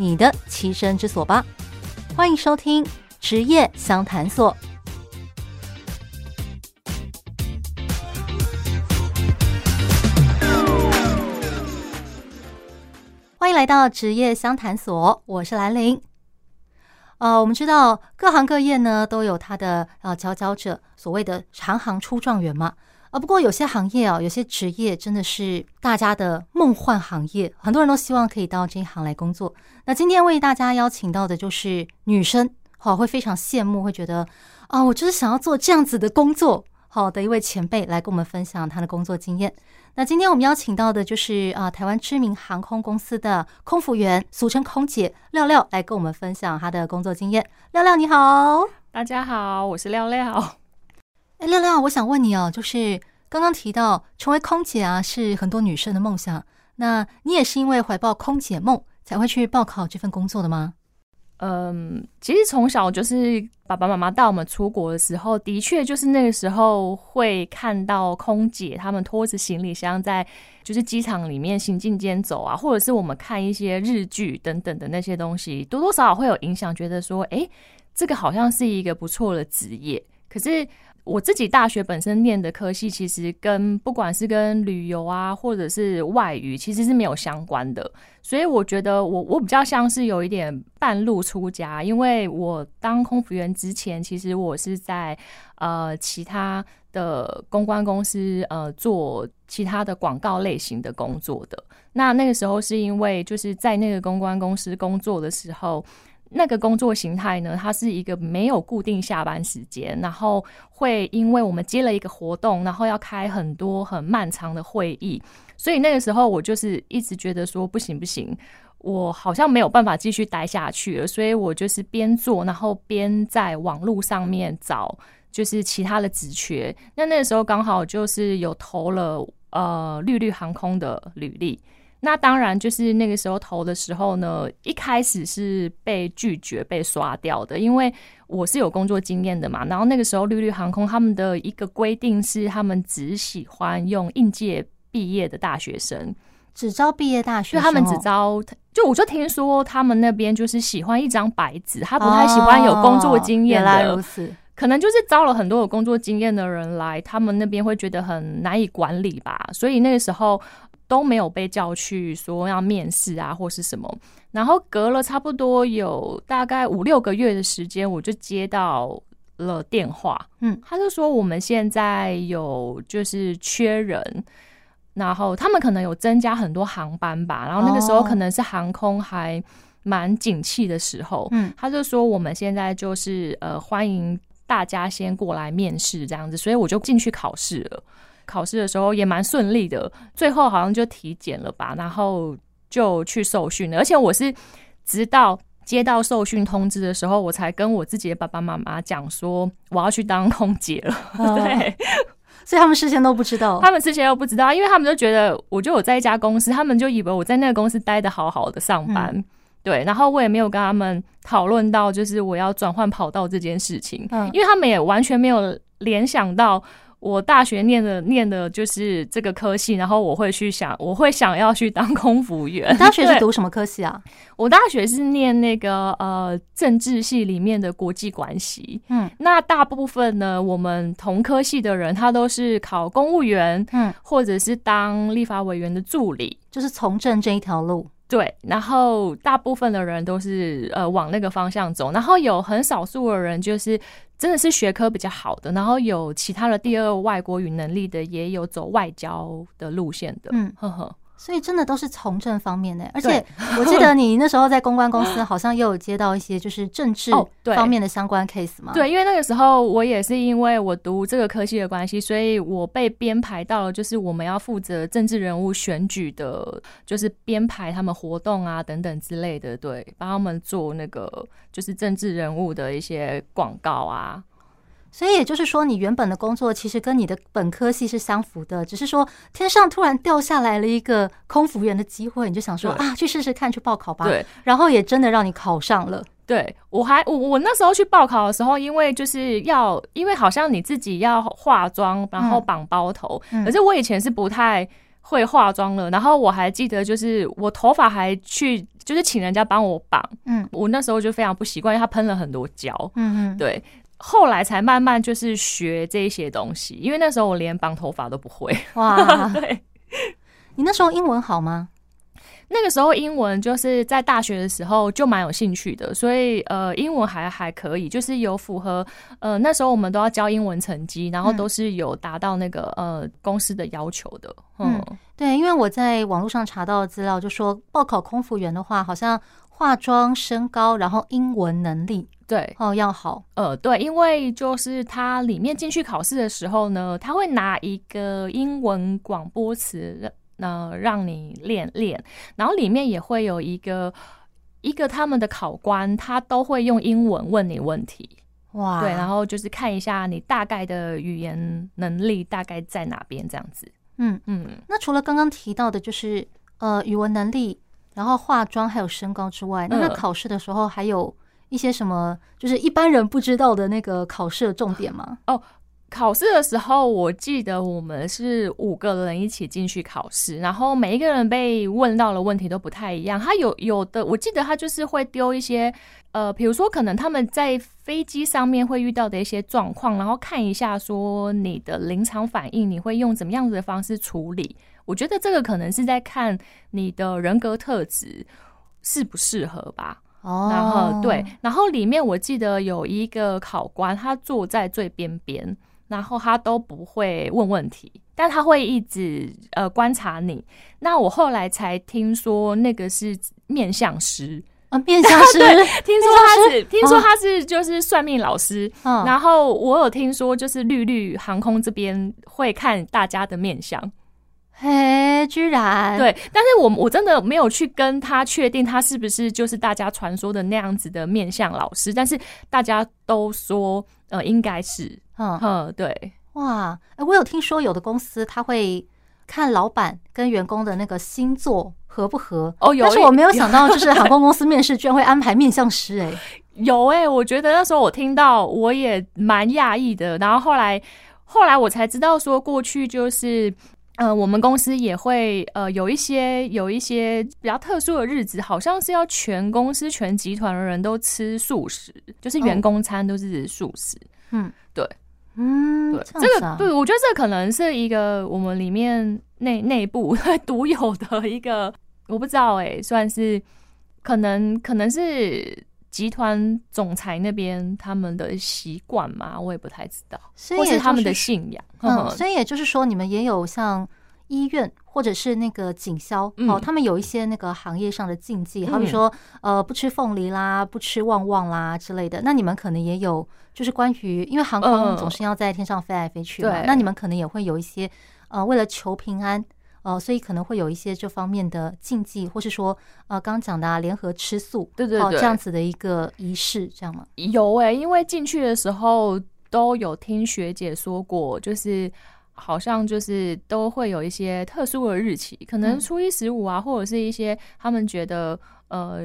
你的栖身之所吧！欢迎收听职业相谈所。欢迎来到职业相谈所，我是兰玲。呃，我们知道各行各业呢都有它的呃佼佼者，所谓的行行出状元嘛。啊，不过有些行业啊，有些职业真的是大家的梦幻行业，很多人都希望可以到这一行来工作。那今天为大家邀请到的就是女生，好，会非常羡慕，会觉得啊，我就是想要做这样子的工作，好的一位前辈来跟我们分享他的工作经验。那今天我们邀请到的就是啊，台湾知名航空公司的空服员，俗称空姐廖廖，来跟我们分享她的工作经验。廖廖你好，大家好，我是廖廖。哎，亮亮，我想问你哦，就是刚刚提到成为空姐啊，是很多女生的梦想。那你也是因为怀抱空姐梦才会去报考这份工作的吗？嗯，其实从小就是爸爸妈妈带我们出国的时候，的确就是那个时候会看到空姐他们拖着行李箱在就是机场里面行进间走啊，或者是我们看一些日剧等等的那些东西，多多少少会有影响，觉得说，哎，这个好像是一个不错的职业，可是。我自己大学本身念的科系，其实跟不管是跟旅游啊，或者是外语，其实是没有相关的。所以我觉得我我比较像是有一点半路出家，因为我当空服员之前，其实我是在呃其他的公关公司呃做其他的广告类型的工作的。那那个时候是因为就是在那个公关公司工作的时候。那个工作形态呢，它是一个没有固定下班时间，然后会因为我们接了一个活动，然后要开很多很漫长的会议，所以那个时候我就是一直觉得说不行不行，我好像没有办法继续待下去了，所以我就是边做，然后边在网络上面找就是其他的职缺。那那个时候刚好就是有投了呃绿绿航空的履历。那当然，就是那个时候投的时候呢，一开始是被拒绝、被刷掉的，因为我是有工作经验的嘛。然后那个时候，绿绿航空他们的一个规定是，他们只喜欢用应届毕业的大学生，只招毕业大学生，就他们只招。就我就听说他们那边就是喜欢一张白纸，他不太喜欢有工作经验的。原来如此，可能就是招了很多有工作经验的人来，他们那边会觉得很难以管理吧。所以那个时候。都没有被叫去说要面试啊，或是什么。然后隔了差不多有大概五六个月的时间，我就接到了电话，嗯，他就说我们现在有就是缺人，然后他们可能有增加很多航班吧。然后那个时候可能是航空还蛮景气的时候，嗯，他就说我们现在就是呃欢迎大家先过来面试这样子，所以我就进去考试了。考试的时候也蛮顺利的，最后好像就体检了吧，然后就去受训了。而且我是直到接到受训通知的时候，我才跟我自己的爸爸妈妈讲说我要去当空姐了。哦、对，所以他们事先都不知道，他们事先都不知道，因为他们就觉得我就有在一家公司，他们就以为我在那个公司待的好好的上班。嗯、对，然后我也没有跟他们讨论到就是我要转换跑道这件事情，嗯、因为他们也完全没有联想到。我大学念的念的就是这个科系，然后我会去想，我会想要去当空服员。你大学是读什么科系啊？我大学是念那个呃政治系里面的国际关系。嗯，那大部分呢，我们同科系的人，他都是考公务员，嗯，或者是当立法委员的助理，就是从政这一条路。对，然后大部分的人都是呃往那个方向走，然后有很少数的人就是真的是学科比较好的，然后有其他的第二外国语能力的，也有走外交的路线的。嗯，呵呵。所以真的都是从政方面的，而且我记得你那时候在公关公司 好像又有接到一些就是政治方面的相关 case 吗？对，因为那个时候我也是因为我读这个科系的关系，所以我被编排到了就是我们要负责政治人物选举的，就是编排他们活动啊等等之类的，对，帮他们做那个就是政治人物的一些广告啊。所以也就是说，你原本的工作其实跟你的本科系是相符的，只是说天上突然掉下来了一个空服员的机会，你就想说啊，去试试看，去报考吧。对，然后也真的让你考上了。对，我还我我那时候去报考的时候，因为就是要，因为好像你自己要化妆，然后绑包头，嗯，可是我以前是不太会化妆了，然后我还记得就是我头发还去就是请人家帮我绑，嗯，我那时候就非常不习惯，因为他喷了很多胶，嗯嗯，对。后来才慢慢就是学这些东西，因为那时候我连绑头发都不会。哇，对，你那时候英文好吗？那个时候英文就是在大学的时候就蛮有兴趣的，所以呃，英文还还可以，就是有符合呃那时候我们都要交英文成绩，然后都是有达到那个呃公司的要求的。嗯，嗯对，因为我在网络上查到的资料就说，报考空服员的话，好像化妆、身高，然后英文能力。对。哦，要好。呃，对，因为就是他里面进去考试的时候呢，他会拿一个英文广播词，呃，让你练练，然后里面也会有一个一个他们的考官，他都会用英文问你问题，哇，对，然后就是看一下你大概的语言能力大概在哪边这样子，嗯嗯。那除了刚刚提到的，就是呃语文能力，然后化妆还有身高之外，那他考试的时候还有。一些什么就是一般人不知道的那个考试的重点吗？哦，考试的时候，我记得我们是五个人一起进去考试，然后每一个人被问到的问题都不太一样。他有有的，我记得他就是会丢一些，呃，比如说可能他们在飞机上面会遇到的一些状况，然后看一下说你的临场反应，你会用怎么样子的方式处理。我觉得这个可能是在看你的人格特质适不适合吧。哦，然后对，然后里面我记得有一个考官，他坐在最边边，然后他都不会问问题，但他会一直呃观察你。那我后来才听说那个是面相师啊，面相师，听说他是听说他是就是算命老师。嗯，然后我有听说就是绿绿航空这边会看大家的面相。嘿，居然。对，但是我我真的没有去跟他确定他是不是就是大家传说的那样子的面相老师，但是大家都说呃应该是，嗯嗯对，哇，哎，我有听说有的公司他会看老板跟员工的那个星座合不合哦，有，但是我没有想到就是航空公司 面试居然会安排面相师，欸，哎，有哎，欸，我觉得那时候我听到我也蛮讶异的，然后后来后来我才知道说过去就是。呃，我们公司也会呃有一些有一些比较特殊的日子，好像是要全公司全集团的人都吃素食，就是员工餐都是素食。嗯，对，嗯，对，这个对，我觉得这可能是一个我们里面内内部 独有的一个，我不知道哎、欸，算是可能可能是。集团总裁那边他们的习惯嘛，我也不太知道，所以、就是、或是他们的信仰。嗯，所以也就是说，你们也有像医院或者是那个警消、嗯、哦，他们有一些那个行业上的禁忌，好比说呃，不吃凤梨啦，不吃旺旺啦之类的。那你们可能也有，就是关于因为航空总是要在天上飞来飞去嘛，嗯、那你们可能也会有一些呃，为了求平安。呃，所以可能会有一些这方面的禁忌，或是说，呃，刚刚讲的啊，联合吃素，对对对，这样子的一个仪式，这样吗？有哎、欸，因为进去的时候都有听学姐说过，就是好像就是都会有一些特殊的日期，可能初一十五啊，或者是一些他们觉得，呃，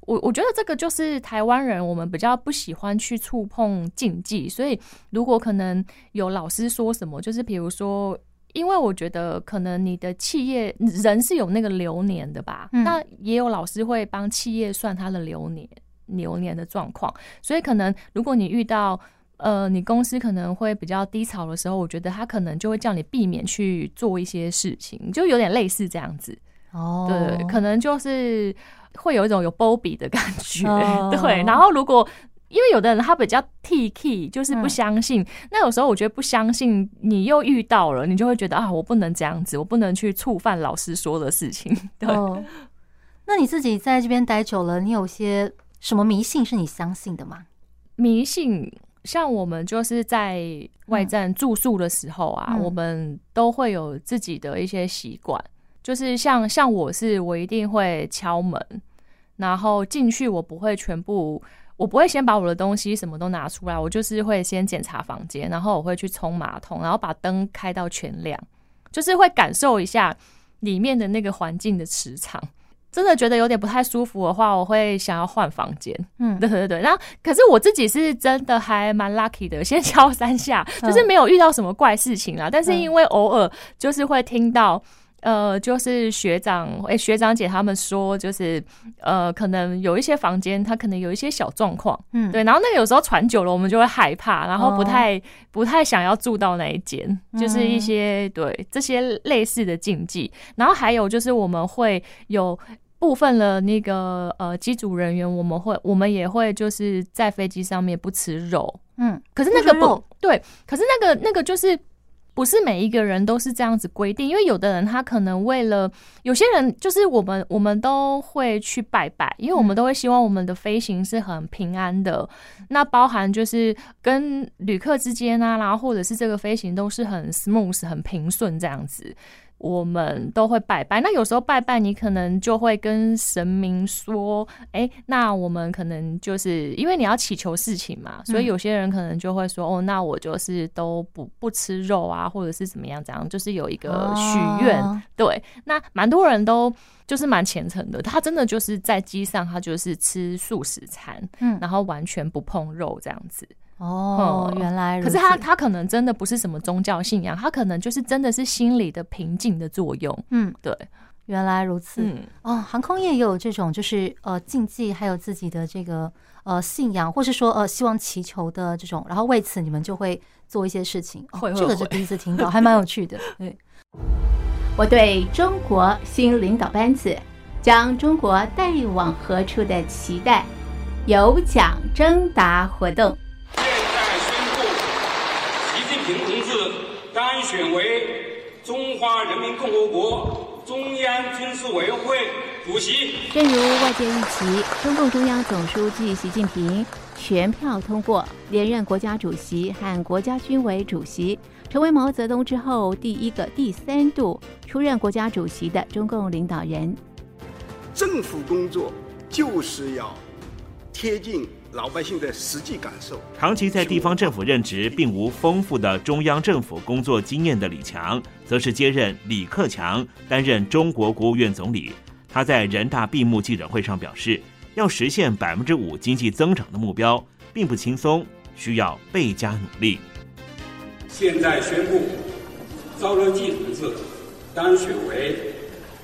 我我觉得这个就是台湾人，我们比较不喜欢去触碰禁忌，所以如果可能有老师说什么，就是比如说。因为我觉得可能你的企业人是有那个流年的吧，嗯、那也有老师会帮企业算他的流年流年的状况，所以可能如果你遇到呃你公司可能会比较低潮的时候，我觉得他可能就会叫你避免去做一些事情，就有点类似这样子哦，对，可能就是会有一种有波比的感觉，哦、对，然后如果。因为有的人他比较 T K，就是不相信。嗯、那有时候我觉得不相信，你又遇到了，你就会觉得啊，我不能这样子，我不能去触犯老师说的事情。对。哦、那你自己在这边待久了，你有些什么迷信是你相信的吗？迷信，像我们就是在外站住宿的时候啊，嗯、我们都会有自己的一些习惯，就是像像我是，我一定会敲门，然后进去，我不会全部。我不会先把我的东西什么都拿出来，我就是会先检查房间，然后我会去冲马桶，然后把灯开到全亮，就是会感受一下里面的那个环境的磁场。真的觉得有点不太舒服的话，我会想要换房间。嗯，对 对对。然后，可是我自己是真的还蛮 lucky 的，先 敲三下，就是没有遇到什么怪事情啦。但是因为偶尔就是会听到。呃，就是学长，哎、欸，学长姐他们说，就是呃，可能有一些房间，它可能有一些小状况，嗯，对。然后那个有时候传久了，我们就会害怕，然后不太、哦、不太想要住到那一间，就是一些、嗯、对这些类似的禁忌。然后还有就是我们会有部分的那个呃机组人员，我们会我们也会就是在飞机上面不吃肉，嗯，可是那个不，不对，可是那个那个就是。不是每一个人都是这样子规定，因为有的人他可能为了有些人就是我们我们都会去拜拜，因为我们都会希望我们的飞行是很平安的，那包含就是跟旅客之间啊，然后或者是这个飞行都是很 smooth 很平顺这样子。我们都会拜拜，那有时候拜拜，你可能就会跟神明说，哎、欸，那我们可能就是因为你要祈求事情嘛，所以有些人可能就会说，哦，那我就是都不不吃肉啊，或者是怎么样，这样就是有一个许愿。哦、对，那蛮多人都就是蛮虔诚的，他真的就是在机上，他就是吃素食餐，嗯，然后完全不碰肉这样子。哦，原来如此。可是他他可能真的不是什么宗教信仰，他可能就是真的是心理的平静的作用。嗯，对，原来如此。嗯，哦，航空业也有这种就是呃禁忌，还有自己的这个呃信仰，或是说呃希望祈求的这种，然后为此你们就会做一些事情。这个是第一次听到，还蛮有趣的。对，我对中国新领导班子将中国带往何处的期待，有奖征答活动。当选为中华人民共和国中央军事委员会主席。正如外界预期，中共中央总书记习近平全票通过连任国家主席和国家军委主席，成为毛泽东之后第一个第三度出任国家主席的中共领导人。政府工作就是要贴近。老百姓的实际感受。长期在地方政府任职并无丰富的中央政府工作经验的李强，则是接任李克强担任中国国务院总理。他在人大闭幕记者会上表示，要实现百分之五经济增长的目标，并不轻松，需要倍加努力。现在宣布，赵乐际同志当选为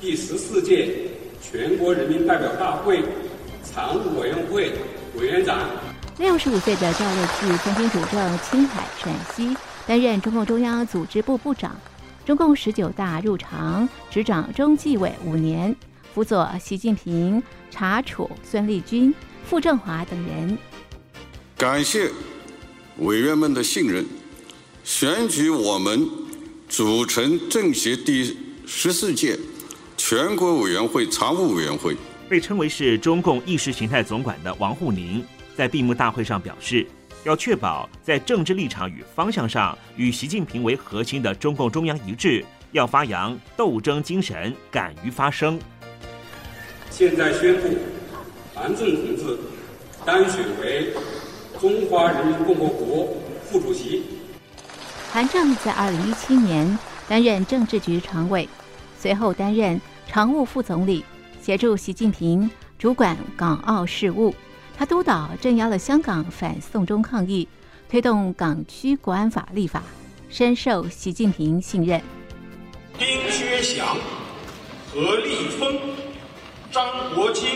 第十四届全国人民代表大会常务委员会。委员长，六十五岁的赵乐际曾经主政青海、陕西，担任中共中央组织部部长。中共十九大入常，执掌中纪委五年，辅佐习近平、查处孙立军、傅政华等人。感谢委员们的信任，选举我们组成政协第十四届全国委员会常务委员会。被称为是中共意识形态总管的王沪宁，在闭幕大会上表示，要确保在政治立场与方向上与习近平为核心的中共中央一致，要发扬斗争精神，敢于发声。现在宣布，韩正同志当选为中华人民共和国副主席。韩正在二零一七年担任政治局常委，随后担任常务副总理。协助习近平主管港澳事务，他督导镇压了香港反送中抗议，推动港区国安法立法，深受习近平信任。丁薛祥、何立峰、张国清、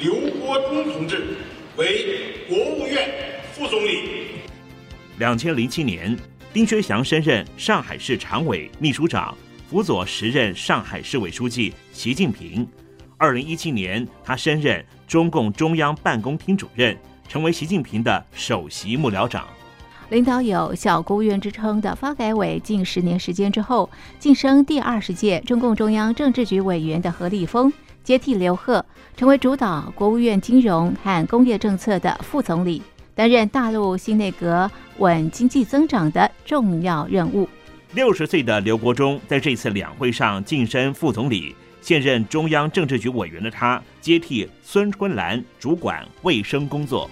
刘国中同志为国务院副总理。两千零七年，丁薛祥升任上海市常委秘书长，辅佐时任上海市委书记习近平。二零一七年，他升任中共中央办公厅主任，成为习近平的首席幕僚长。领导有“小国务院”之称的发改委，近十年时间之后，晋升第二十届中共中央政治局委员的何立峰接替刘鹤，成为主导国务院金融和工业政策的副总理，担任大陆新内阁稳经济增长的重要任务。六十岁的刘国中在这次两会上晋升副总理，现任中央政治局委员的他接替孙春兰主管卫生工作。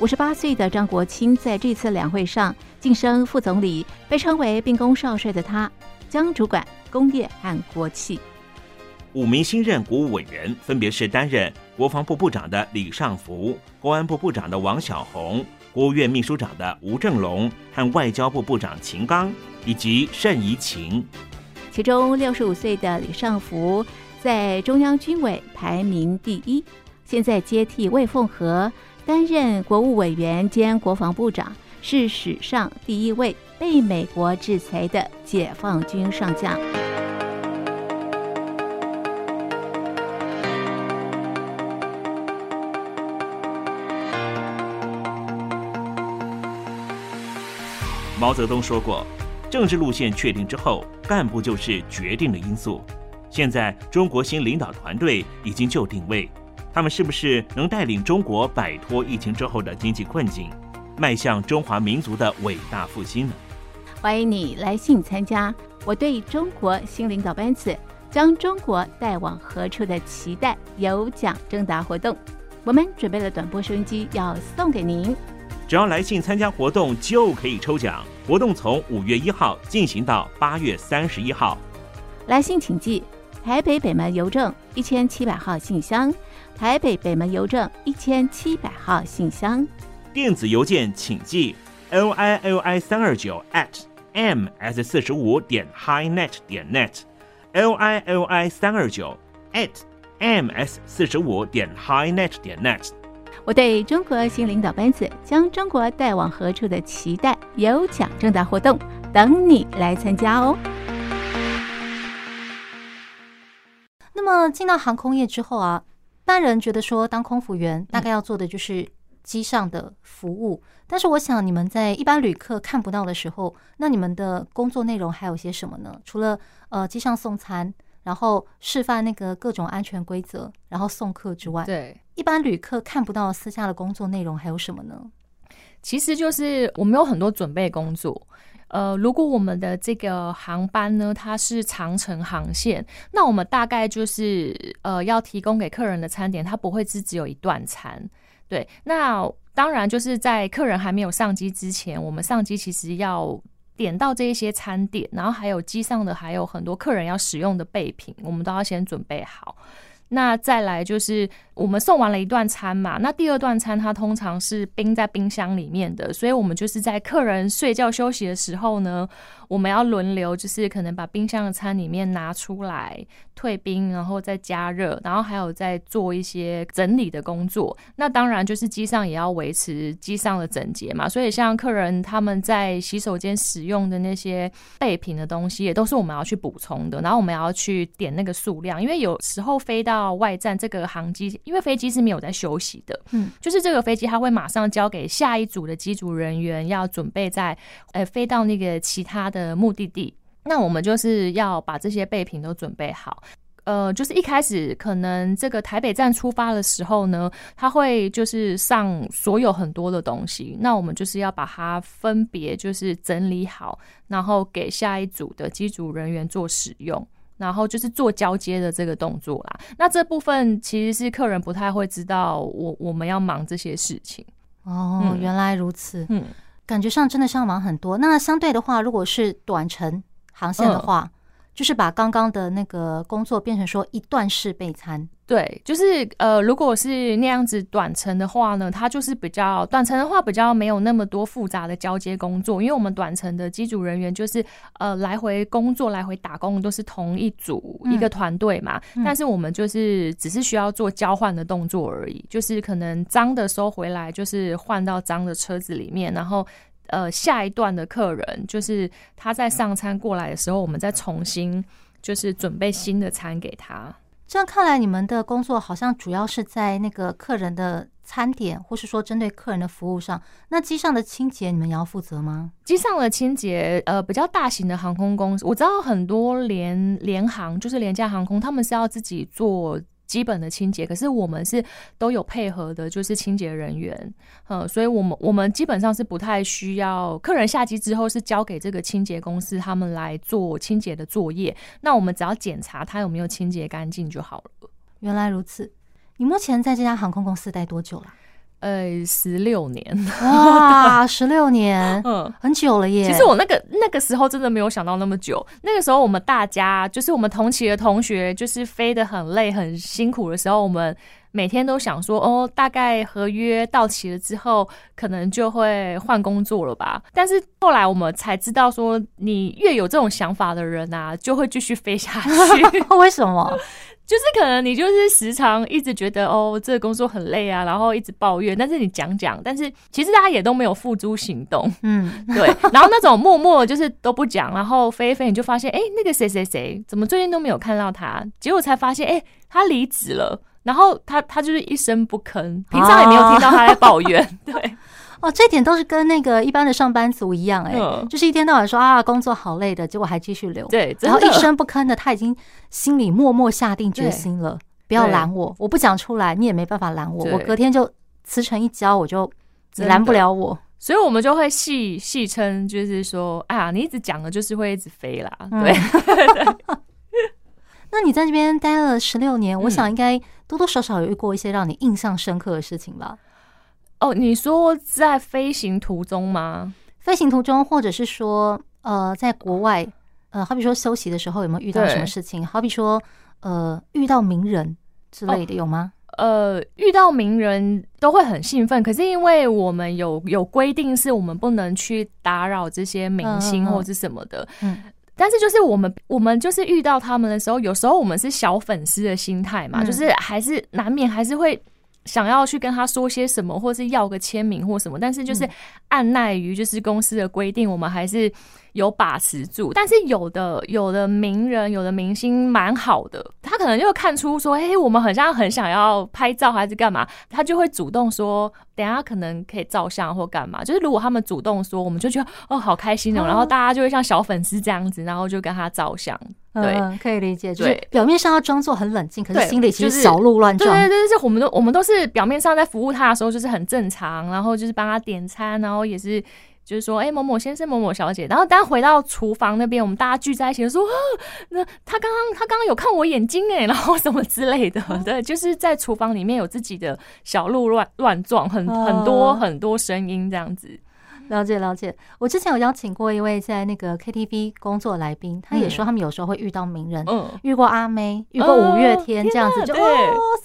五十八岁的张国清在这次两会上晋升副总理，被称为兵工少帅的他将主管工业和国企。五名新任国务委员分别是担任国防部部长的李尚福、公安部部长的王晓红、国务院秘书长的吴政龙和外交部部长秦刚以及单怡琴。其中六十五岁的李尚福在中央军委排名第一，现在接替魏凤和。担任国务委员兼国防部长，是史上第一位被美国制裁的解放军上将。毛泽东说过：“政治路线确定之后，干部就是决定的因素。”现在，中国新领导团队已经就定位。他们是不是能带领中国摆脱疫情之后的经济困境，迈向中华民族的伟大复兴呢？欢迎你来信参加我对中国新领导班子将中国带往何处的期待有奖征答活动。我们准备了短波收音机要送给您，只要来信参加活动就可以抽奖。活动从五月一号进行到八月三十一号。来信请寄台北北门邮政一千七百号信箱。台北北门邮政一千七百号信箱，电子邮件请寄 l i l i 三二九 at m s 四十五点 highnet 点 net l i l i 三二九 at m s 四十五点 highnet 点 net。我对中国新领导班子将中国带往何处的期待有奖征答活动，等你来参加哦。那么进到航空业之后啊。一般人觉得说，当空服员大概要做的就是机上的服务，但是我想你们在一般旅客看不到的时候，那你们的工作内容还有些什么呢？除了呃机上送餐，然后示范那个各种安全规则，然后送客之外，对，一般旅客看不到私下的工作内容还有什么呢？其实就是我们有很多准备工作。呃，如果我们的这个航班呢，它是长程航线，那我们大概就是呃要提供给客人的餐点，它不会是只有一段餐。对，那当然就是在客人还没有上机之前，我们上机其实要点到这一些餐点，然后还有机上的还有很多客人要使用的备品，我们都要先准备好。那再来就是我们送完了一段餐嘛，那第二段餐它通常是冰在冰箱里面的，所以我们就是在客人睡觉休息的时候呢，我们要轮流，就是可能把冰箱的餐里面拿出来退冰，然后再加热，然后还有再做一些整理的工作。那当然就是机上也要维持机上的整洁嘛，所以像客人他们在洗手间使用的那些备品的东西，也都是我们要去补充的。然后我们要去点那个数量，因为有时候飞到到外站，这个航机因为飞机是没有在休息的，嗯，就是这个飞机它会马上交给下一组的机组人员，要准备在呃飞到那个其他的目的地。那我们就是要把这些备品都准备好。呃，就是一开始可能这个台北站出发的时候呢，它会就是上所有很多的东西，那我们就是要把它分别就是整理好，然后给下一组的机组人员做使用。然后就是做交接的这个动作啦。那这部分其实是客人不太会知道我，我我们要忙这些事情。哦，嗯、原来如此。嗯，感觉上真的是要忙很多。那相对的话，如果是短程航线的话，嗯、就是把刚刚的那个工作变成说一段式备餐。对，就是呃，如果是那样子短程的话呢，它就是比较短程的话比较没有那么多复杂的交接工作，因为我们短程的机组人员就是呃来回工作、来回打工都是同一组、嗯、一个团队嘛，嗯、但是我们就是只是需要做交换的动作而已，就是可能脏的收回来，就是换到脏的车子里面，然后呃下一段的客人就是他在上餐过来的时候，我们再重新就是准备新的餐给他。这样看来，你们的工作好像主要是在那个客人的餐点，或是说针对客人的服务上。那机上的清洁，你们也要负责吗？机上的清洁，呃，比较大型的航空公司，我知道很多联联航，就是廉价航空，他们是要自己做。基本的清洁，可是我们是都有配合的，就是清洁人员，嗯，所以我们我们基本上是不太需要客人下机之后是交给这个清洁公司他们来做清洁的作业，那我们只要检查他有没有清洁干净就好了。原来如此，你目前在这家航空公司待多久了？呃，十六年 哇，十六年，嗯，很久了耶。其实我那个那个时候真的没有想到那么久。那个时候我们大家就是我们同期的同学，就是飞得很累、很辛苦的时候，我们每天都想说，哦，大概合约到期了之后，可能就会换工作了吧。但是后来我们才知道，说你越有这种想法的人啊，就会继续飞下去。为什么？就是可能你就是时常一直觉得哦，这个工作很累啊，然后一直抱怨。但是你讲讲，但是其实大家也都没有付诸行动。嗯，对。然后那种默默就是都不讲，然后飞一飞你就发现，哎，那个谁谁谁怎么最近都没有看到他？结果才发现，哎，他离职了。然后他他就是一声不吭，平常也没有听到他在抱怨。啊、对。哦，这点都是跟那个一般的上班族一样，欸，哎、嗯，就是一天到晚说啊，工作好累的，结果还继续留，对，然后一声不吭的，他已经心里默默下定决心了，不要拦我，我不讲出来，你也没办法拦我，我隔天就辞呈一交，我就你拦不了我，所以我们就会戏戏称，就是说，哎呀，你一直讲的，就是会一直飞啦，对。嗯、那你在这边待了十六年，我想应该多多少少有遇过一些让你印象深刻的事情吧。哦，你说在飞行途中吗？飞行途中，或者是说，呃，在国外，呃，好比说休息的时候，有没有遇到什么事情？好比说，呃，遇到名人之类的，有吗？哦，呃，遇到名人都会很兴奋，可是因为我们有有规定，是我们不能去打扰这些明星或者什么的。嗯，嗯，但是就是我们我们就是遇到他们的时候，有时候我们是小粉丝的心态嘛，嗯，就是还是难免还是会。想要去跟他说些什么，或是要个签名或什么，但是就是按耐于就是公司的规定，我们还是有把持住。但是有的有的名人，有的明星蛮好的，他可能就看出说，哎、欸，我们好像很想要拍照还是干嘛，他就会主动说，等下可能可以照相或干嘛。就是如果他们主动说，我们就觉得哦，好开心哦，然后大家就会像小粉丝这样子，然后就跟他照相。对、嗯，可以理解，就是表面上要装作很冷静，可是心里其实小鹿乱撞。对对对，就是我们都我们都是表面上在服务他的时候就是很正常，然后就是帮他点餐，然后也是就是说，哎、欸，某某先生、某某小姐，然后当回到厨房那边，我们大家聚在一起说，啊，那他刚刚他刚刚有看我眼睛哎，然后什么之类的，对，就是在厨房里面有自己的小鹿乱乱撞，很很多很多声音这样子。了解了解，我之前有邀请过一位在那个 KTV 工作来宾，他也说他们有时候会遇到名人，嗯，遇过阿妹，遇过五月天这样子，就哦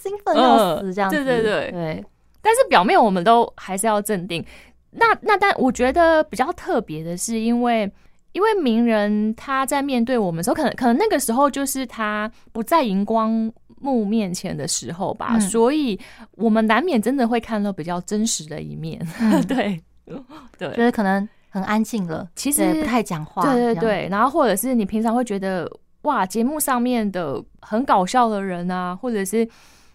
兴奋要死这样子，对对对对。但是表面我们都还是要镇定。那那但我觉得比较特别的是，因为因为名人他在面对我们的时候，可能可能那个时候就是他不在荧光幕面前的时候吧，所以我们难免真的会看到比较真实的一面，对。对，就是可能很安静了，其实不太讲话。对对对，然后或者是你平常会觉得哇，节目上面的很搞笑的人啊，或者是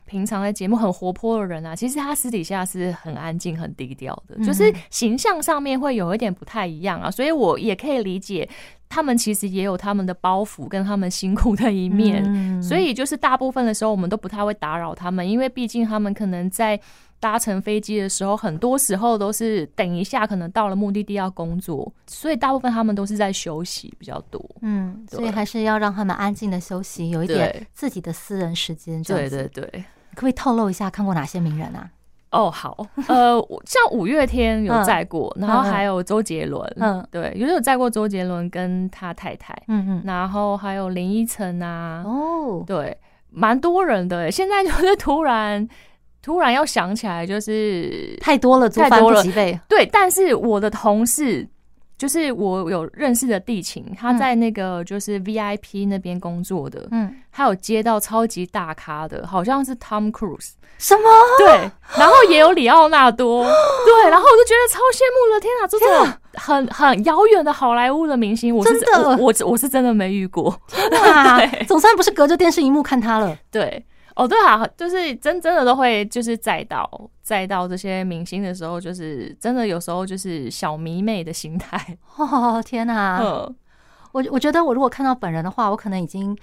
平常在节目很活泼的人啊，其实他私底下是很安静、很低调的，嗯，就是形象上面会有一点不太一样啊。所以我也可以理解，他们其实也有他们的包袱跟他们辛苦的一面。嗯，所以就是大部分的时候，我们都不太会打扰他们，因为毕竟他们可能在。搭乘飞机的时候，很多时候都是等一下，可能到了目的地要工作，所以大部分他们都是在休息比较多。嗯，所以还是要让他们安静的休息，有一点自己的私人时间。对对对，可不可以透露一下看过哪些名人啊？哦，好，呃，像五月天有载过，嗯，然后还有周杰伦，嗯，对，有有载过周杰伦跟他太太，嗯嗯，然后还有林依晨啊，哦，对，蛮多人的，现在就是突然。突然要想起来，就是太多了，太多了，对，但是我的同事，就是我有认识的地勤，他在那个就是 VIP 那边工作的，嗯，他有接到超级大咖的，好像是 Tom Cruise，什么？对，然后也有里奥纳多，对，然后我就觉得超羡慕了，天哪，这种很很遥远的好莱坞的明星，我是真的。我我我是真的没遇过。啊，总算不是隔着电视荧幕看他了。对，哦，对啊，就是真真的都会就是载到载到这些明星的时候，就是真的有时候就是小迷妹的心态。哦天哪！嗯，我我觉得我如果看到本人的话，我可能已经。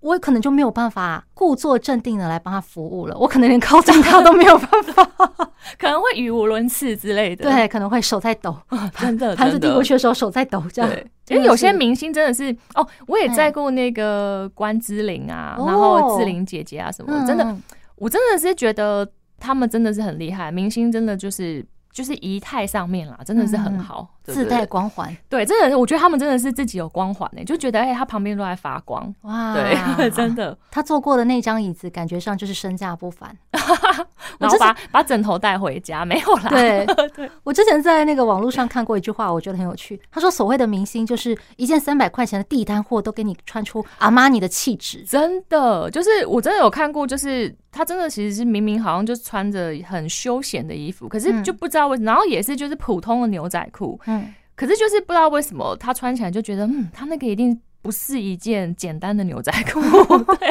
我可能就没有办法故作镇定的来帮他服务了，我可能连靠近他都没有办法，可能会语无伦次之类的。对，可能会手在抖，真的，盘子递过去的时候手在抖，这样。因为有些明星真的是哦，我也在过那个关之琳啊，然后志玲姐姐啊什么的，真的，我真的是觉得他们真的是很厉害，明星真的就是。就是仪态上面啦，真的是很好，自带光环。对，真的，我觉得他们真的是自己有光环呢，就觉得哎、欸，他旁边都在发光。哇，对，真的。他坐过的那张椅子，感觉上就是身价不凡。然后把把枕头带回家，没有啦。对，对我之前在那个网络上看过一句话，我觉得很有趣。他说，所谓的明星，就是一件三百块钱的地摊货，都给你穿出阿玛尼的气质。真的，就是我真的有看过，就是。他真的其实是明明好像就穿着很休闲的衣服，可是就不知道为什么，然后也是就是普通的牛仔裤，嗯，可是就是不知道为什么他穿起来就觉得，嗯，他那个一定不是一件简单的牛仔裤，对，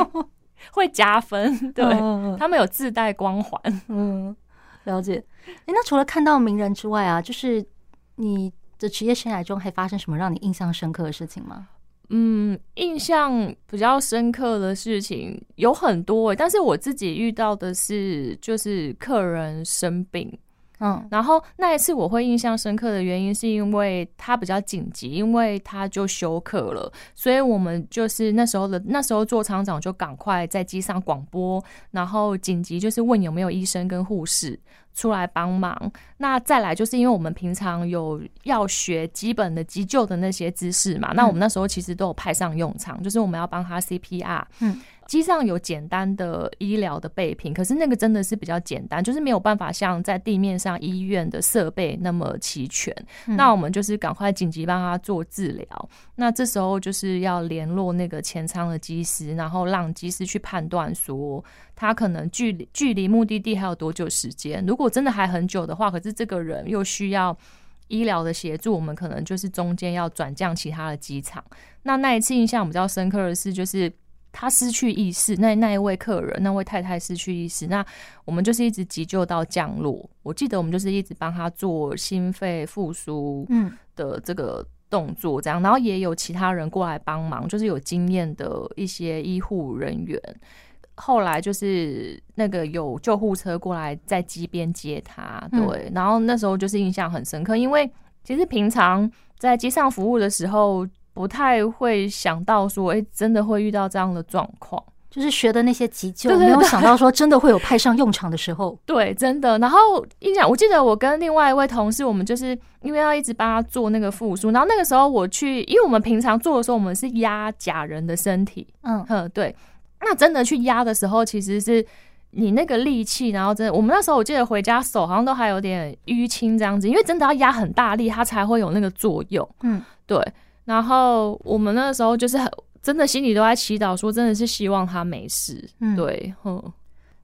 会加分，对，他们有自带光环，嗯，了解。哎，那除了看到名人之外啊，就是你的职业生涯中还发生什么让你印象深刻的事情吗？嗯，印象比较深刻的事情有很多，但是我自己遇到的是，就是客人生病，嗯，然后那一次我会印象深刻的原因是因为他比较紧急，因为他就休克了，所以我们就是那时候的那时候做厂长就赶快在机上广播，然后紧急就是问有没有医生跟护士。出来帮忙，那再来就是因为我们平常有要学基本的急救的那些知识嘛，嗯、那我们那时候其实都有派上用场，就是我们要帮他 CPR，嗯。机上有简单的医疗的备品，可是那个真的是比较简单，就是没有办法像在地面上医院的设备那么齐全。嗯、那我们就是赶快紧急帮他做治疗。那这时候就是要联络那个前舱的机师，然后让机师去判断说他可能距离距离目的地还有多久时间。如果真的还很久的话，可是这个人又需要医疗的协助，我们可能就是中间要转降其他的机场。那那一次印象比较深刻的是，就是。他失去意识，那那一位客人，那位太太失去意识，那我们就是一直急救到降落。我记得我们就是一直帮他做心肺复苏嗯的这个动作，这样，然后也有其他人过来帮忙，就是有经验的一些医护人员。后来就是那个有救护车过来在机边接他，对，然后那时候就是印象很深刻，因为其实平常在机上服务的时候。不太会想到说，哎、欸，真的会遇到这样的状况，就是学的那些急救，没有想到说真的会有派上用场的时候。对，真的。然后印象，我记得我跟另外一位同事，我们就是因为要一直帮他做那个复苏，然后那个时候我去，因为我们平常做的时候，我们是压假人的身体，嗯哼，对。那真的去压的时候，其实是你那个力气，然后真的，我们那时候我记得回家手好像都还有点淤青这样子，因为真的要压很大力，它才会有那个作用。嗯，对。然后我们那个时候就是很真的心里都在祈祷，说真的是希望他没事。嗯，对，嗯，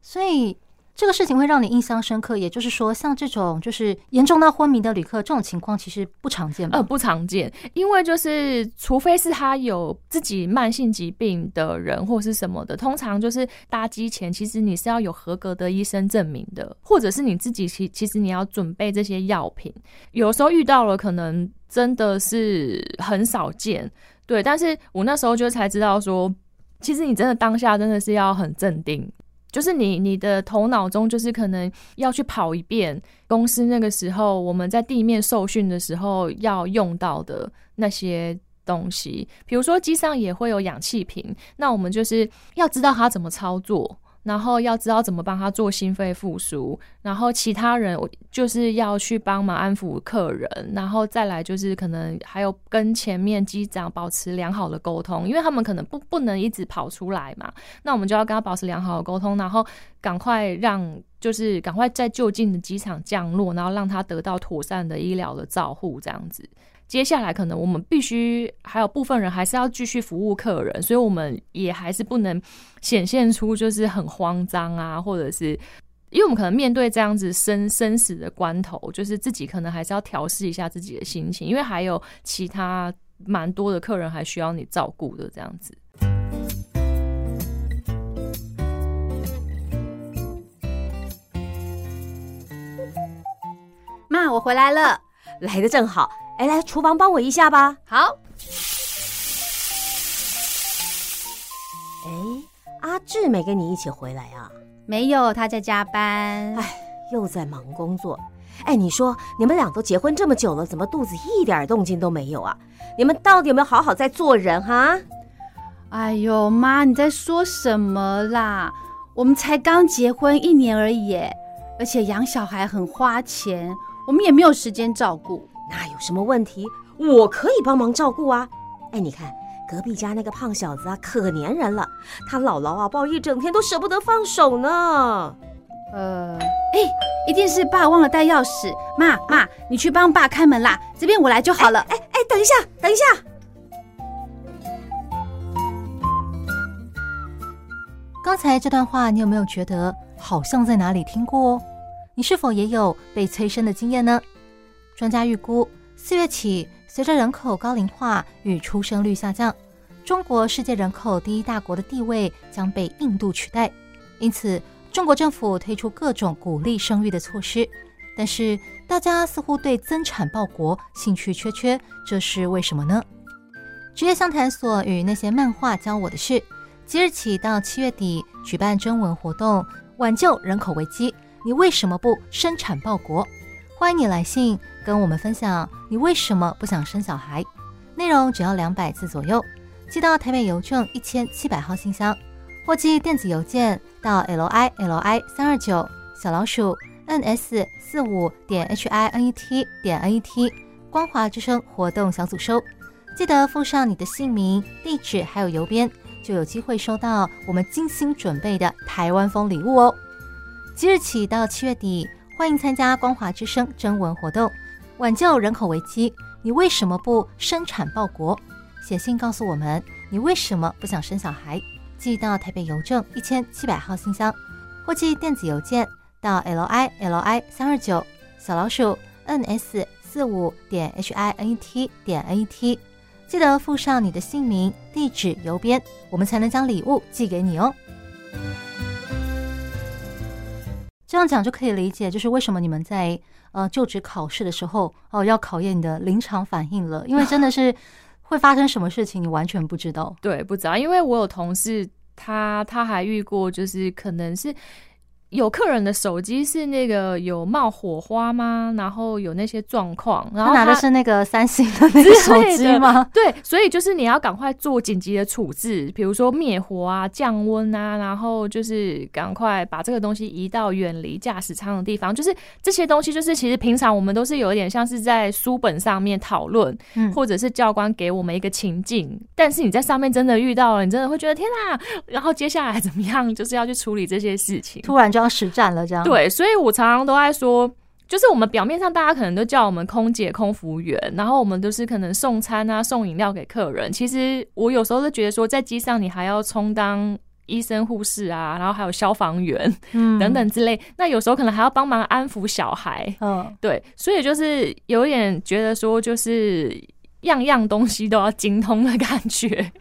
所以这个事情会让你印象深刻。也就是说，像这种就是严重到昏迷的旅客，这种情况其实不常见吧？呃，不常见，因为就是除非是他有自己慢性疾病的人或是什么的，通常就是搭机前，其实你是要有合格的医生证明的，或者是你自己其其实你要准备这些药品。有时候遇到了可能。真的是很少见，对。但是我那时候就才知道说，其实你真的当下真的是要很镇定，就是你你的头脑中就是可能要去跑一遍公司那个时候我们在地面受训的时候要用到的那些东西，比如说机上也会有氧气瓶，那我们就是要知道它怎么操作。然后要知道怎么帮他做心肺复苏，然后其他人就是要去帮忙安抚客人，然后再来就是可能还有跟前面机长保持良好的沟通，因为他们可能不不能一直跑出来嘛，那我们就要跟他保持良好的沟通，然后赶快让就是赶快在就近的机场降落，然后让他得到妥善的医疗的照护，这样子。接下来可能我们必须还有部分人还是要继续服务客人，所以我们也还是不能显现出就是很慌张啊，或者是 因为我们可能面对这样子生生死的关头，就是自己可能还是要调试一下自己的心情，因为还有其他蛮多的客人还需要你照顾的这样子。妈，我回来了，来的正好。哎，来厨房帮我一下吧。好。哎，阿志没跟你一起回来啊？没有，他在加班。哎，又在忙工作。哎，你说你们俩都结婚这么久了，怎么肚子一点动静都没有啊？你们到底有没有好好在做人哈？哎呦，妈，你在说什么啦？我们才刚结婚一年而已，而且养小孩很花钱。我们也没有时间照顾，那有什么问题？我可以帮忙照顾啊！哎，你看隔壁家那个胖小子啊，可粘人了，他姥姥啊抱一整天都舍不得放手呢。呃，哎，一定是爸忘了带钥匙。妈妈，你去帮爸开门啦，这边我来就好了。哎哎，等一下，等一下。刚才这段话，你有没有觉得好像在哪里听过哦？你是否也有被催生的经验呢？专家预估，四月起，随着人口高龄化与出生率下降，中国世界人口第一大国的地位将被印度取代。因此，中国政府推出各种鼓励生育的措施。但是，大家似乎对增产报国兴趣缺缺，这是为什么呢？职业相谈所与那些漫画教我的事，即日起到七月底举办征文活动，挽救人口危机。你为什么不生产报国？欢迎你来信跟我们分享你为什么不想生小孩。内容只要两百字左右，寄到台北邮政一千七百号信箱，或寄电子邮件到 l i l i 三二九小老鼠 n s 四五点 h i n e t 点 n e t 光华之声活动小组收。记得附上你的姓名、地址还有邮编，就有机会收到我们精心准备的台湾风礼物哦。即日起到七月底，欢迎参加光华之声征文活动，挽救人口危机。你为什么不生产报国？写信告诉我们你为什么不想生小孩，寄到台北邮政一千七百号信箱，或寄电子邮件到 l i l i 三二九小老鼠 n s 四五点 h i n e t 点 n e t。记得附上你的姓名、地址、邮编，我们才能将礼物寄给你哦。这样讲就可以理解，就是为什么你们在呃就职考试的时候哦要考验你的临场反应了，因为真的是 会发生什么事情，你完全不知道。对，不知道，因为我有同事，他他还遇过，就是可能是。有客人的手机是那个有冒火花吗？然后有那些状况，然后他拿的是那个三星的那个手机吗？对，所以就是你要赶快做紧急的处置，比如说灭火啊、降温啊，然后就是赶快把这个东西移到远离驾驶舱的地方。就是这些东西，就是其实平常我们都是有一点像是在书本上面讨论，嗯，或者是教官给我们一个情境，但是你在上面真的遇到了，你真的会觉得天哪！然后接下来怎么样？就是要去处理这些事情，突然就要。实战了，这样对，所以我常常都在说，就是我们表面上大家可能都叫我们空姐、空服务员，然后我们都是可能送餐啊、送饮料给客人。其实我有时候都觉得说，在机上你还要充当医生、护士啊，然后还有消防员，嗯，等等之类。那有时候可能还要帮忙安抚小孩，嗯，对，所以就是有点觉得说，就是样样东西都要精通的感觉。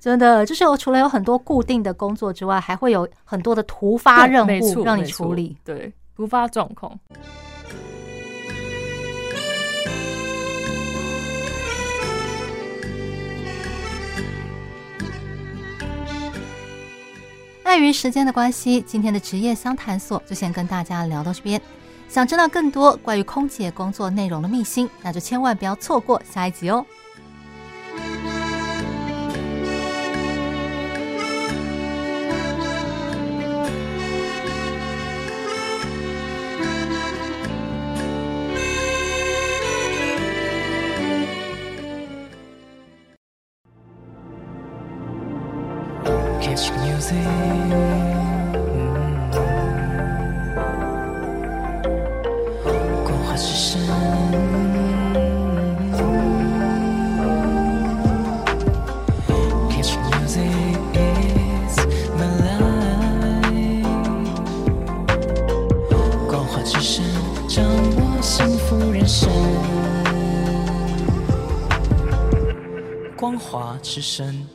真的，就是我除了有很多固定的工作之外，还会有很多的突发任务让你处理。对，突发状况。碍于时间的关系，今天的职业相谈所就先跟大家聊到这边。想知道更多关于空姐工作内容的秘辛，那就千万不要错过下一集哦。花痴身。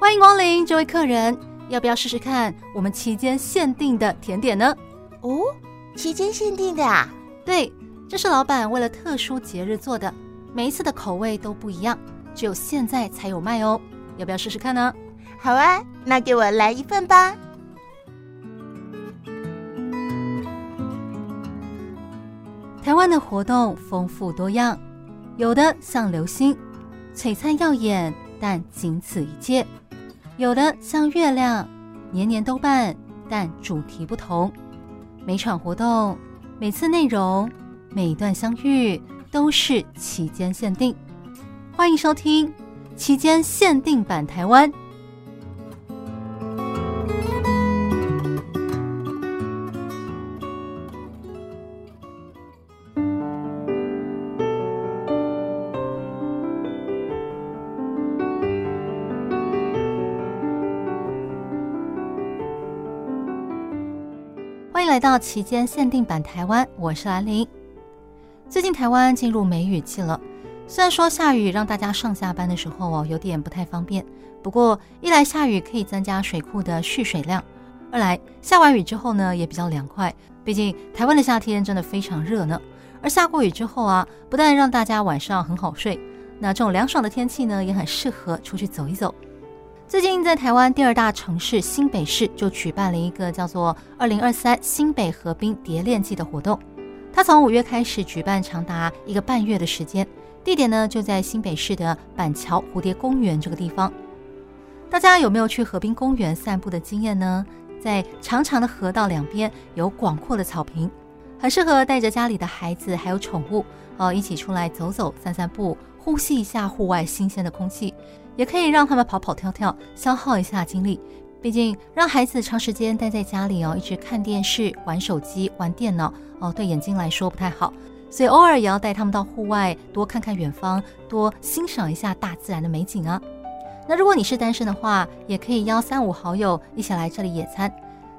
欢迎光临，这位客人，要不要试试看我们期间限定的甜点呢？哦，期间限定的啊？对，这是老板为了特殊节日做的，每一次的口味都不一样，只有现在才有卖哦。要不要试试看呢？好啊，那给我来一份吧。台湾的活动丰富多样，有的像流星，璀璨耀眼，但仅此一届。有的像月亮，年年都办，但主题不同。每场活动、每次内容、每一段相遇都是期间限定。欢迎收听《期间限定版台湾》。欢迎来到期间限定版台湾，我是兰玲。最近台湾进入梅雨季了，虽然说下雨让大家上下班的时候哦有点不太方便，不过一来下雨可以增加水库的蓄水量，二来下完雨之后呢也比较凉快，毕竟台湾的夏天真的非常热呢。而下过雨之后啊，不但让大家晚上很好睡，那这种凉爽的天气呢也很适合出去走一走。最近在台湾第二大城市新北市就举办了一个叫做“二零二三新北河滨蝶恋季”的活动。它从五月开始举办，长达一个半月的时间。地点呢就在新北市的板桥蝴蝶公园这个地方。大家有没有去河滨公园散步的经验呢？在长长的河道两边有广阔的草坪，很适合带着家里的孩子还有宠物哦一起出来走走散散步，呼吸一下户外新鲜的空气。也可以让他们跑跑跳跳，消耗一下精力。毕竟让孩子长时间待在家里哦，一直看电视、玩手机、玩电脑哦，对眼睛来说不太好。所以偶尔也要带他们到户外，多看看远方，多欣赏一下大自然的美景啊。那如果你是单身的话，也可以邀三五好友一起来这里野餐。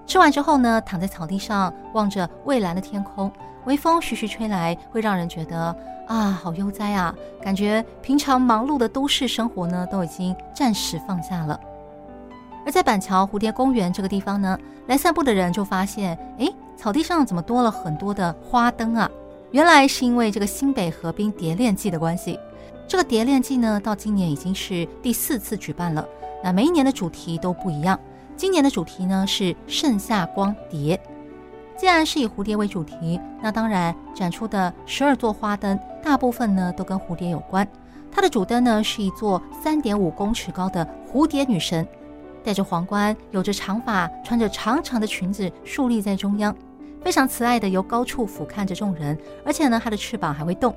吃完之后呢，躺在草地上，望着蔚蓝的天空，微风徐徐吹来，会让人觉得。啊，好悠哉啊！感觉平常忙碌的都市生活呢，都已经暂时放下了。而在板桥蝴蝶公园这个地方呢，来散步的人就发现，诶，草地上怎么多了很多的花灯啊？原来是因为这个新北河滨蝶恋季的关系。这个蝶恋季呢，到今年已经是第四次举办了。那每一年的主题都不一样。今年的主题呢是盛夏光蝶。既然是以蝴蝶为主题，那当然展出的十二座花灯，大部分呢都跟蝴蝶有关。它的主灯呢是一座三点五公尺高的蝴蝶女神，戴着皇冠，有着长发，穿着长长的裙子，竖立在中央，非常慈爱的由高处俯瞰着众人，而且呢，它的翅膀还会动。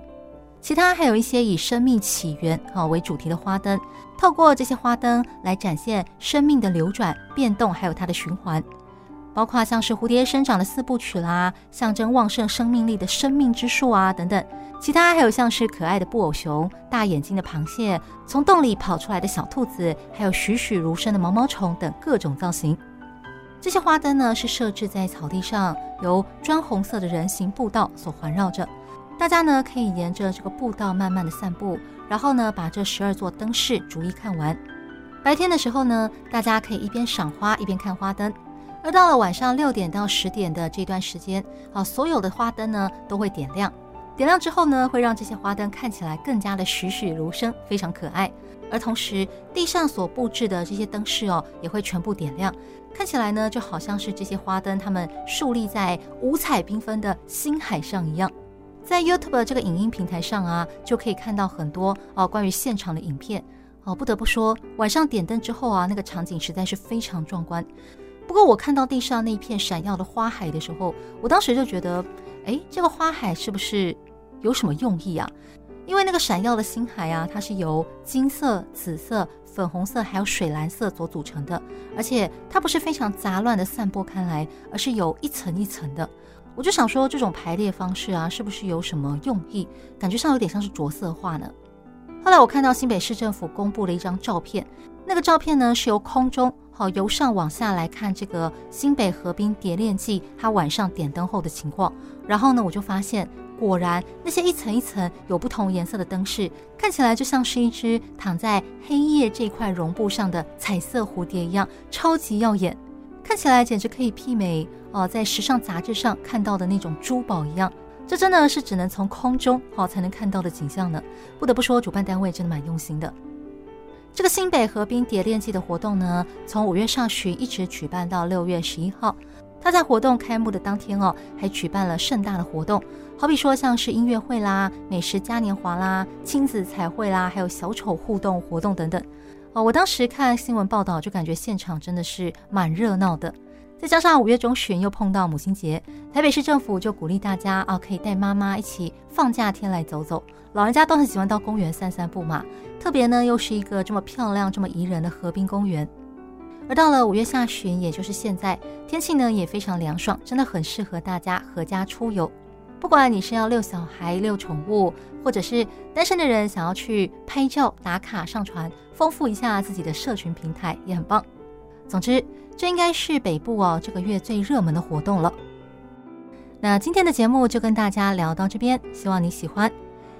其他还有一些以生命起源啊为主题的花灯，透过这些花灯来展现生命的流转、变动，还有它的循环。包括像是蝴蝶生长的四部曲啦，象征旺盛生命力的生命之树啊等等，其他还有像是可爱的布偶熊、大眼睛的螃蟹、从洞里跑出来的小兔子，还有栩栩如生的毛毛虫等各种造型。这些花灯呢是设置在草地上，由砖红色的人行步道所环绕着，大家呢可以沿着这个步道慢慢的散步，然后呢把这十二座灯饰逐一看完。白天的时候呢，大家可以一边赏花一边看花灯。而到了晚上六点到十点的这段时间，啊，所有的花灯呢都会点亮。点亮之后呢，会让这些花灯看起来更加的栩栩如生，非常可爱。而同时，地上所布置的这些灯饰哦，也会全部点亮，看起来呢就好像是这些花灯它们竖立在五彩缤纷的星海上一样。在 YouTube 这个影音平台上啊，就可以看到很多哦关于现场的影片哦。不得不说，晚上点灯之后啊，那个场景实在是非常壮观。不过我看到地上那一片闪耀的花海的时候，我当时就觉得，哎，这个花海是不是有什么用意啊？因为那个闪耀的星海啊，它是由金色、紫色、粉红色还有水蓝色所组成的，而且它不是非常杂乱的散播开来，而是有一层一层的。我就想说，这种排列方式啊，是不是有什么用意？感觉上有点像是着色画呢。后来我看到新北市政府公布了一张照片，那个照片呢是由空中好由上往下来看这个新北河滨蝶恋季它晚上点灯后的情况。然后呢，我就发现果然那些一层一层有不同颜色的灯饰，看起来就像是一只躺在黑夜这块绒布上的彩色蝴蝶一样，超级耀眼，看起来简直可以媲美哦、在时尚杂志上看到的那种珠宝一样。这真的是只能从空中好才能看到的景象呢。不得不说，主办单位真的蛮用心的。这个新北河滨蝶恋季的活动呢，从五月上旬一直举办到六月十一号。他在活动开幕的当天哦，还举办了盛大的活动，好比说像是音乐会啦、美食嘉年华啦、亲子彩绘啦，还有小丑互动活动等等。哦，我当时看新闻报道就感觉现场真的是蛮热闹的。再加上五月中旬又碰到母亲节，台北市政府就鼓励大家啊，可以带妈妈一起放假天来走走。老人家都很喜欢到公园散散步嘛，特别呢又是一个这么漂亮、这么宜人的河滨公园。而到了五月下旬，也就是现在，天气呢也非常凉爽，真的很适合大家合家出游。不管你是要遛小孩、遛宠物，或者是单身的人想要去拍照打卡上传，丰富一下自己的社群平台，也很棒。总之，这应该是北部哦这个月最热门的活动了。那今天的节目就跟大家聊到这边，希望你喜欢。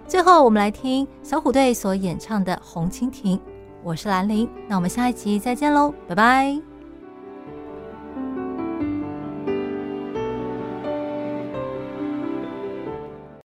最后，我们来听小虎队所演唱的《红蜻蜓》。我是兰陵，那我们下一集再见喽，拜拜。